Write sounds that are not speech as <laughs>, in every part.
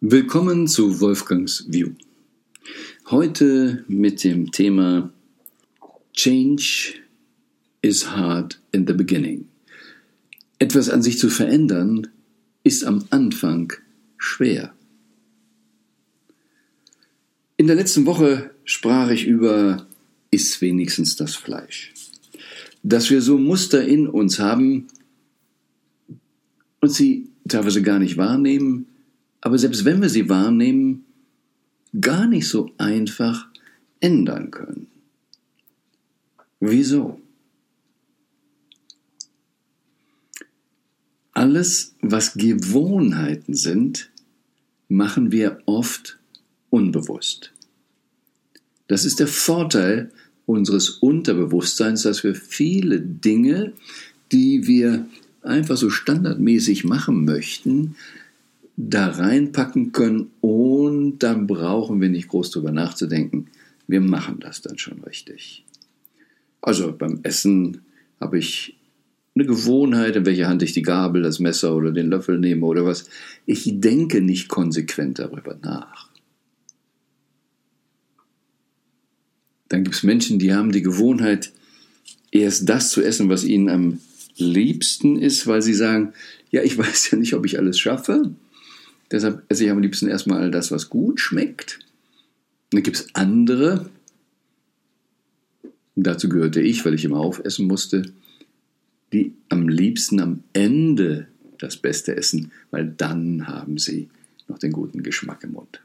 Willkommen zu Wolfgangs View. Heute mit dem Thema Change is hard in the beginning. Etwas an sich zu verändern ist am Anfang schwer. In der letzten Woche sprach ich über ist wenigstens das Fleisch. Dass wir so Muster in uns haben und sie teilweise gar nicht wahrnehmen, aber selbst wenn wir sie wahrnehmen, gar nicht so einfach ändern können. Wieso? Alles, was Gewohnheiten sind, machen wir oft unbewusst. Das ist der Vorteil unseres Unterbewusstseins, dass wir viele Dinge, die wir einfach so standardmäßig machen möchten, da reinpacken können und dann brauchen wir nicht groß drüber nachzudenken. Wir machen das dann schon richtig. Also beim Essen habe ich eine Gewohnheit, in welcher Hand ich die Gabel, das Messer oder den Löffel nehme oder was. Ich denke nicht konsequent darüber nach. Dann gibt es Menschen, die haben die Gewohnheit, erst das zu essen, was ihnen am liebsten ist, weil sie sagen, ja, ich <laughs> weiß ja nicht, ob ich alles schaffe. Deshalb esse ich am liebsten erstmal das, was gut schmeckt. Und dann gibt es andere, dazu gehörte ich, weil ich immer aufessen musste, die am liebsten am Ende das Beste essen, weil dann haben sie noch den guten Geschmack im Mund.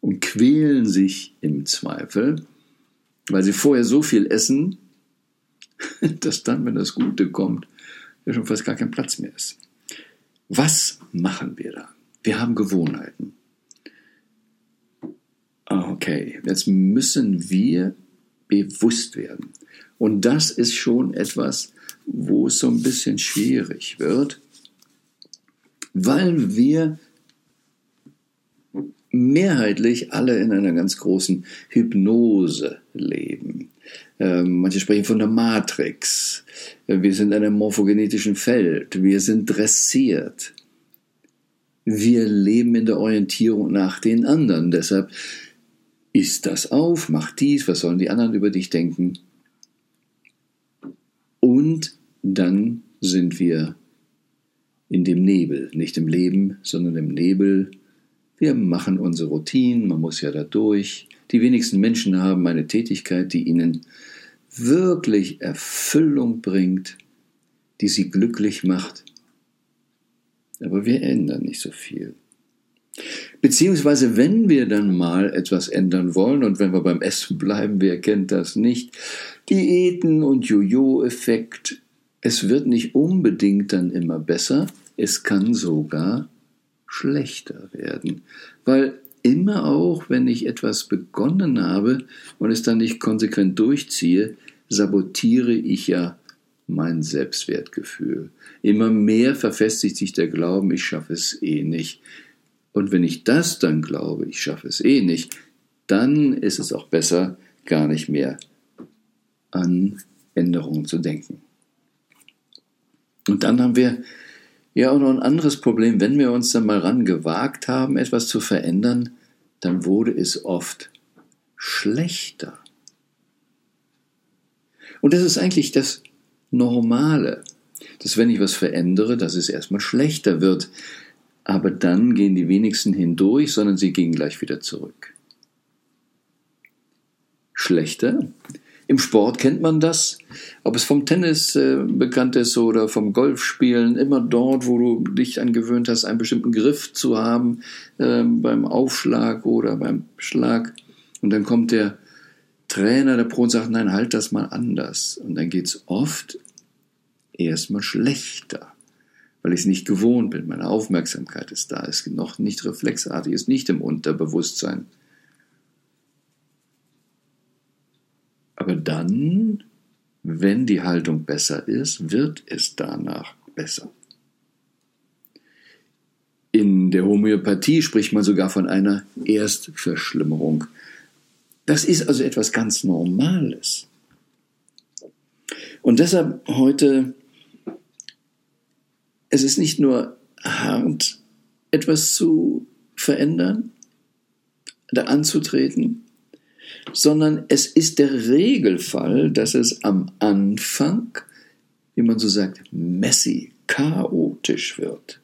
Und quälen sich im Zweifel, weil sie vorher so viel essen, <laughs> dass dann, wenn das Gute kommt, ja schon fast gar kein Platz mehr ist. Was machen wir da? Wir haben Gewohnheiten. Okay, jetzt müssen wir bewusst werden. Und das ist schon etwas, wo es so ein bisschen schwierig wird, weil wir mehrheitlich alle in einer ganz großen Hypnose leben. Ähm, manche sprechen von der Matrix. Wir sind in einem morphogenetischen Feld. Wir sind dressiert wir leben in der Orientierung nach den anderen. Deshalb ist das auf, mach dies, was sollen die anderen über dich denken? Und dann sind wir in dem Nebel, nicht im Leben, sondern im Nebel. Wir machen unsere Routinen, man muss ja da durch. Die wenigsten Menschen haben eine Tätigkeit, die ihnen wirklich Erfüllung bringt, die sie glücklich macht aber wir ändern nicht so viel. Beziehungsweise, wenn wir dann mal etwas ändern wollen und wenn wir beim Essen bleiben, wer kennt das nicht? Diäten und Jojo-Effekt. Es wird nicht unbedingt dann immer besser, es kann sogar schlechter werden. Weil immer auch, wenn ich etwas begonnen habe und es dann nicht konsequent durchziehe, sabotiere ich ja mein Selbstwertgefühl. Immer mehr verfestigt sich der Glauben, ich schaffe es eh nicht. Und wenn ich das dann glaube, ich schaffe es eh nicht, dann ist es auch besser, gar nicht mehr an Änderungen zu denken. Und dann haben wir ja auch noch ein anderes Problem. Wenn wir uns dann mal ran gewagt haben, etwas zu verändern, dann wurde es oft schlechter. Und das ist eigentlich das Normale. Dass wenn ich was verändere, dass es erstmal schlechter wird. Aber dann gehen die wenigsten hindurch, sondern sie gehen gleich wieder zurück. Schlechter? Im Sport kennt man das, ob es vom Tennis äh, bekannt ist oder vom Golfspielen, immer dort, wo du dich angewöhnt hast, einen bestimmten Griff zu haben, äh, beim Aufschlag oder beim Schlag. Und dann kommt der Trainer, der Pro und sagt, nein, halt das mal anders. Und dann geht es oft erstmal schlechter, weil ich es nicht gewohnt bin. Meine Aufmerksamkeit ist da, ist noch nicht reflexartig, ist nicht im Unterbewusstsein. Aber dann, wenn die Haltung besser ist, wird es danach besser. In der Homöopathie spricht man sogar von einer Erstverschlimmerung. Das ist also etwas ganz Normales. Und deshalb heute es ist nicht nur hart, etwas zu verändern, da anzutreten, sondern es ist der Regelfall, dass es am Anfang, wie man so sagt, messy, chaotisch wird.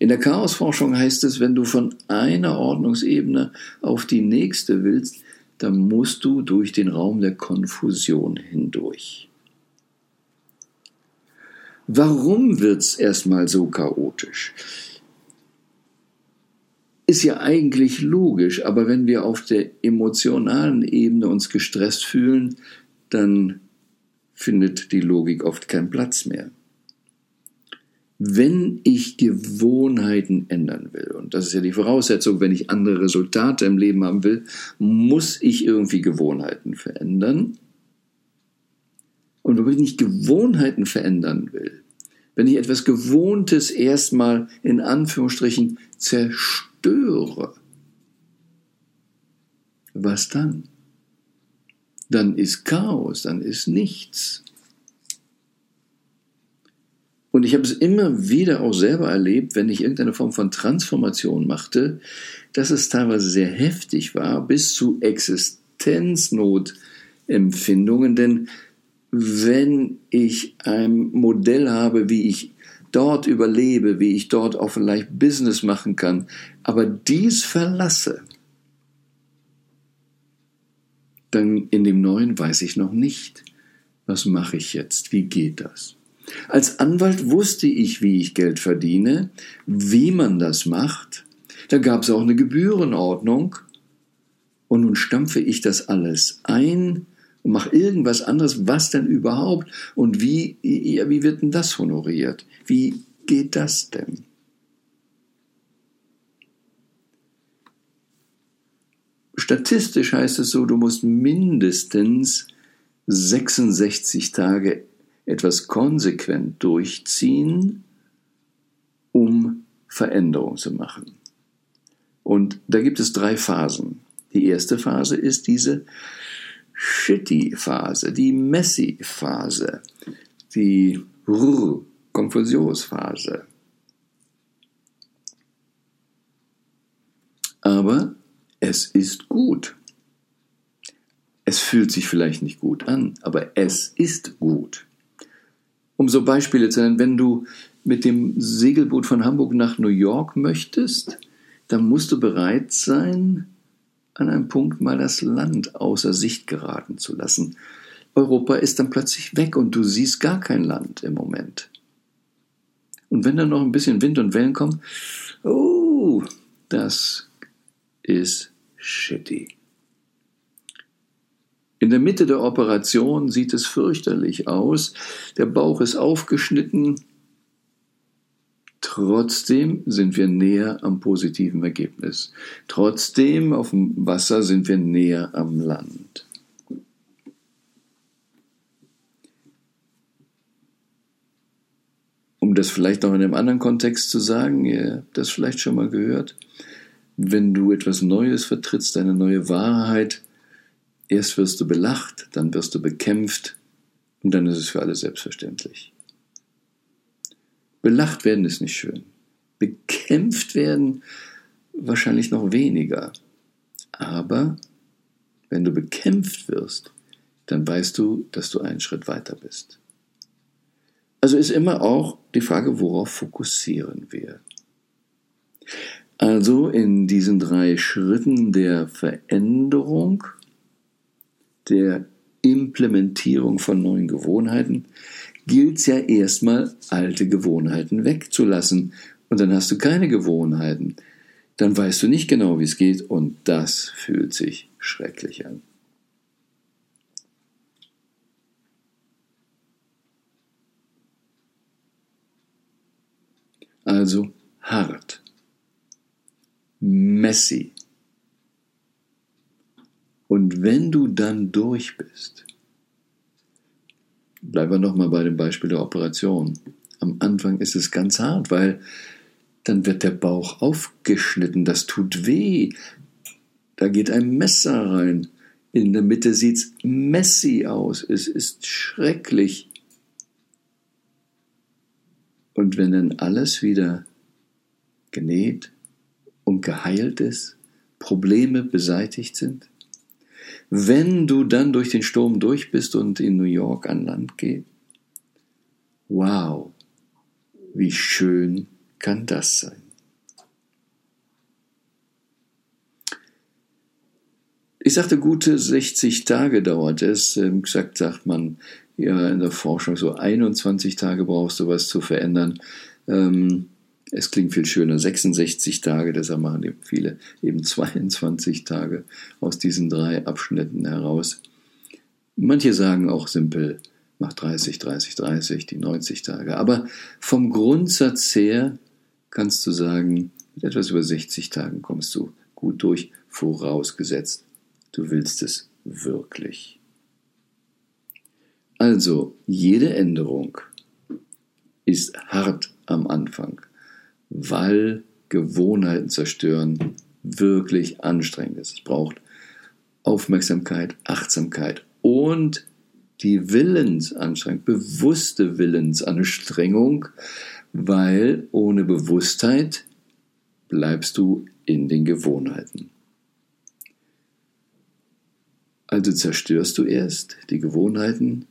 In der Chaosforschung heißt es, wenn du von einer Ordnungsebene auf die nächste willst, dann musst du durch den Raum der Konfusion hindurch. Warum wird's erstmal so chaotisch? Ist ja eigentlich logisch, aber wenn wir auf der emotionalen Ebene uns gestresst fühlen, dann findet die Logik oft keinen Platz mehr wenn ich Gewohnheiten ändern will, und das ist ja die Voraussetzung, wenn ich andere Resultate im Leben haben will, muss ich irgendwie Gewohnheiten verändern. Und wenn ich Gewohnheiten verändern will, wenn ich etwas Gewohntes erstmal in Anführungsstrichen zerstöre, was dann? Dann ist Chaos, dann ist nichts. Und ich habe es immer wieder auch selber erlebt, wenn ich irgendeine Form von Transformation machte, dass es teilweise sehr heftig war, bis zu Existenznotempfindungen. Denn wenn ich ein Modell habe, wie ich dort überlebe, wie ich dort auch vielleicht Business machen kann, aber dies verlasse, dann in dem Neuen weiß ich noch nicht, was mache ich jetzt, wie geht das. Als Anwalt wusste ich, wie ich Geld verdiene, wie man das macht. Da gab es auch eine Gebührenordnung. Und nun stampfe ich das alles ein und mache irgendwas anderes. Was denn überhaupt? Und wie, ja, wie wird denn das honoriert? Wie geht das denn? Statistisch heißt es so, du musst mindestens 66 Tage etwas konsequent durchziehen, um Veränderung zu machen. Und da gibt es drei Phasen. Die erste Phase ist diese Shitty-Phase, die Messy-Phase, die Konfusionsphase. Aber es ist gut. Es fühlt sich vielleicht nicht gut an, aber es ist gut. Um so Beispiele zu nennen, wenn du mit dem Segelboot von Hamburg nach New York möchtest, dann musst du bereit sein, an einem Punkt mal das Land außer Sicht geraten zu lassen. Europa ist dann plötzlich weg und du siehst gar kein Land im Moment. Und wenn dann noch ein bisschen Wind und Wellen kommen, oh, das ist shitty. In der Mitte der Operation sieht es fürchterlich aus. Der Bauch ist aufgeschnitten. Trotzdem sind wir näher am positiven Ergebnis. Trotzdem auf dem Wasser sind wir näher am Land. Um das vielleicht noch in einem anderen Kontext zu sagen, ihr habt das vielleicht schon mal gehört, wenn du etwas Neues vertrittst, eine neue Wahrheit, Erst wirst du belacht, dann wirst du bekämpft und dann ist es für alle selbstverständlich. Belacht werden ist nicht schön. Bekämpft werden wahrscheinlich noch weniger. Aber wenn du bekämpft wirst, dann weißt du, dass du einen Schritt weiter bist. Also ist immer auch die Frage, worauf fokussieren wir? Also in diesen drei Schritten der Veränderung der Implementierung von neuen Gewohnheiten gilt es ja erstmal, alte Gewohnheiten wegzulassen. Und dann hast du keine Gewohnheiten. Dann weißt du nicht genau, wie es geht und das fühlt sich schrecklich an. Also hart, messy, und wenn du dann durch bist, bleiben wir nochmal bei dem Beispiel der Operation. Am Anfang ist es ganz hart, weil dann wird der Bauch aufgeschnitten, das tut weh. Da geht ein Messer rein. In der Mitte sieht es messy aus. Es ist schrecklich. Und wenn dann alles wieder genäht und geheilt ist, Probleme beseitigt sind? Wenn du dann durch den Sturm durch bist und in New York an Land gehst, wow, wie schön kann das sein? Ich sagte, gute 60 Tage dauert es. Ähm, gesagt sagt man ja in der Forschung, so 21 Tage brauchst du was zu verändern. Ähm, es klingt viel schöner, 66 Tage, deshalb machen eben viele eben 22 Tage aus diesen drei Abschnitten heraus. Manche sagen auch simpel, mach 30, 30, 30, die 90 Tage. Aber vom Grundsatz her kannst du sagen, mit etwas über 60 Tagen kommst du gut durch, vorausgesetzt, du willst es wirklich. Also, jede Änderung ist hart am Anfang weil Gewohnheiten zerstören wirklich anstrengend ist. Es braucht Aufmerksamkeit, Achtsamkeit und die Willensanstrengung, bewusste Willensanstrengung, weil ohne Bewusstheit bleibst du in den Gewohnheiten. Also zerstörst du erst die Gewohnheiten,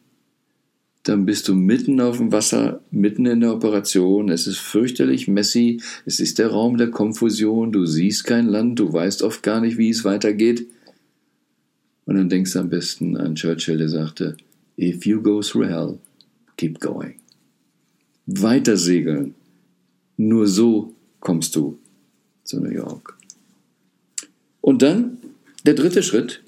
dann bist du mitten auf dem Wasser, mitten in der Operation, es ist fürchterlich messy, es ist der Raum der Konfusion, du siehst kein Land, du weißt oft gar nicht, wie es weitergeht. Und dann denkst du am besten an Churchill, der sagte, If you go through hell, keep going. Weiter segeln. Nur so kommst du zu New York. Und dann der dritte Schritt,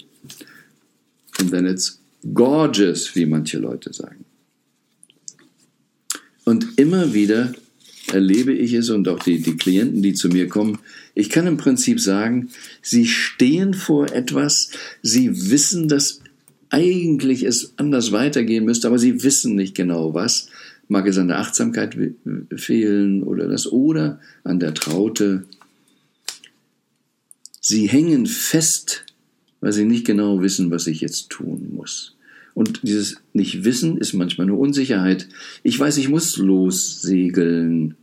and then it's gorgeous, wie manche Leute sagen. Und immer wieder erlebe ich es und auch die, die Klienten, die zu mir kommen, ich kann im Prinzip sagen, sie stehen vor etwas, sie wissen, dass eigentlich es anders weitergehen müsste, aber sie wissen nicht genau was. Mag es an der Achtsamkeit fehlen oder das oder an der Traute. Sie hängen fest, weil sie nicht genau wissen, was ich jetzt tun muss. Und dieses Nicht-Wissen ist manchmal nur Unsicherheit. Ich weiß, ich muss lossegeln.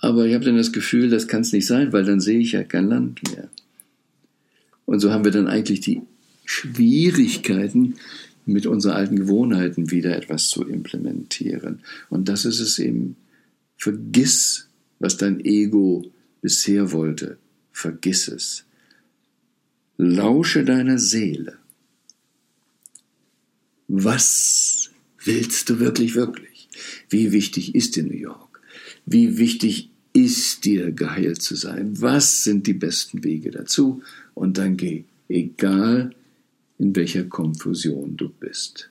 Aber ich habe dann das Gefühl, das kann es nicht sein, weil dann sehe ich ja kein Land mehr. Und so haben wir dann eigentlich die Schwierigkeiten, mit unseren alten Gewohnheiten wieder etwas zu implementieren. Und das ist es eben. Vergiss, was dein Ego bisher wollte. Vergiss es. Lausche deiner Seele. Was willst du wirklich, wirklich? Wie wichtig ist dir New York? Wie wichtig ist dir geheilt zu sein? Was sind die besten Wege dazu? Und dann geh, egal in welcher Konfusion du bist.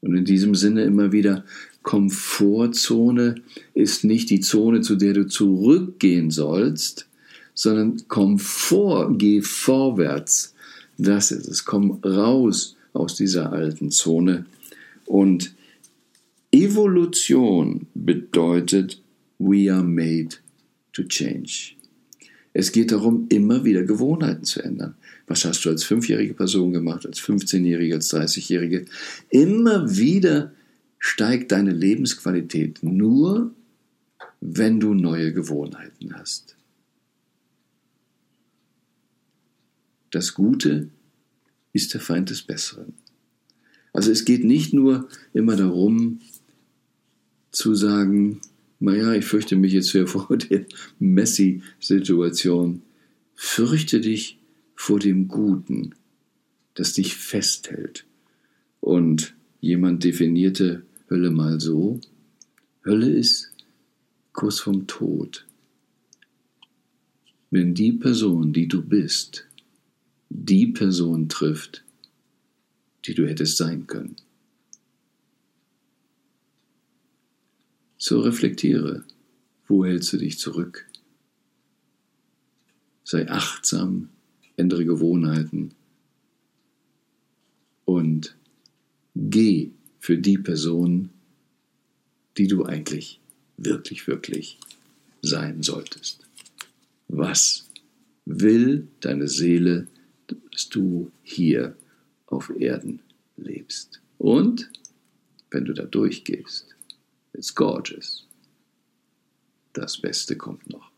Und in diesem Sinne immer wieder, Komfortzone ist nicht die Zone, zu der du zurückgehen sollst, sondern Komfort, geh vorwärts. Das ist es. Komm raus aus dieser alten Zone. Und Evolution bedeutet, we are made to change. Es geht darum, immer wieder Gewohnheiten zu ändern. Was hast du als fünfjährige Person gemacht, als 15-jährige, als 30-jährige? Immer wieder steigt deine Lebensqualität nur, wenn du neue Gewohnheiten hast. Das Gute ist der Feind des Besseren. Also es geht nicht nur immer darum zu sagen, naja, ich fürchte mich jetzt hier <laughs> vor der Messi-Situation. Fürchte dich vor dem Guten, das dich festhält. Und jemand definierte Hölle mal so, Hölle ist Kuss vom Tod. Wenn die Person, die du bist, die Person trifft, die du hättest sein können. So reflektiere, wo hältst du dich zurück? Sei achtsam, ändere Gewohnheiten und geh für die Person, die du eigentlich wirklich, wirklich sein solltest. Was will deine Seele dass du hier auf Erden lebst. Und wenn du da durchgehst, it's gorgeous. das Beste kommt noch.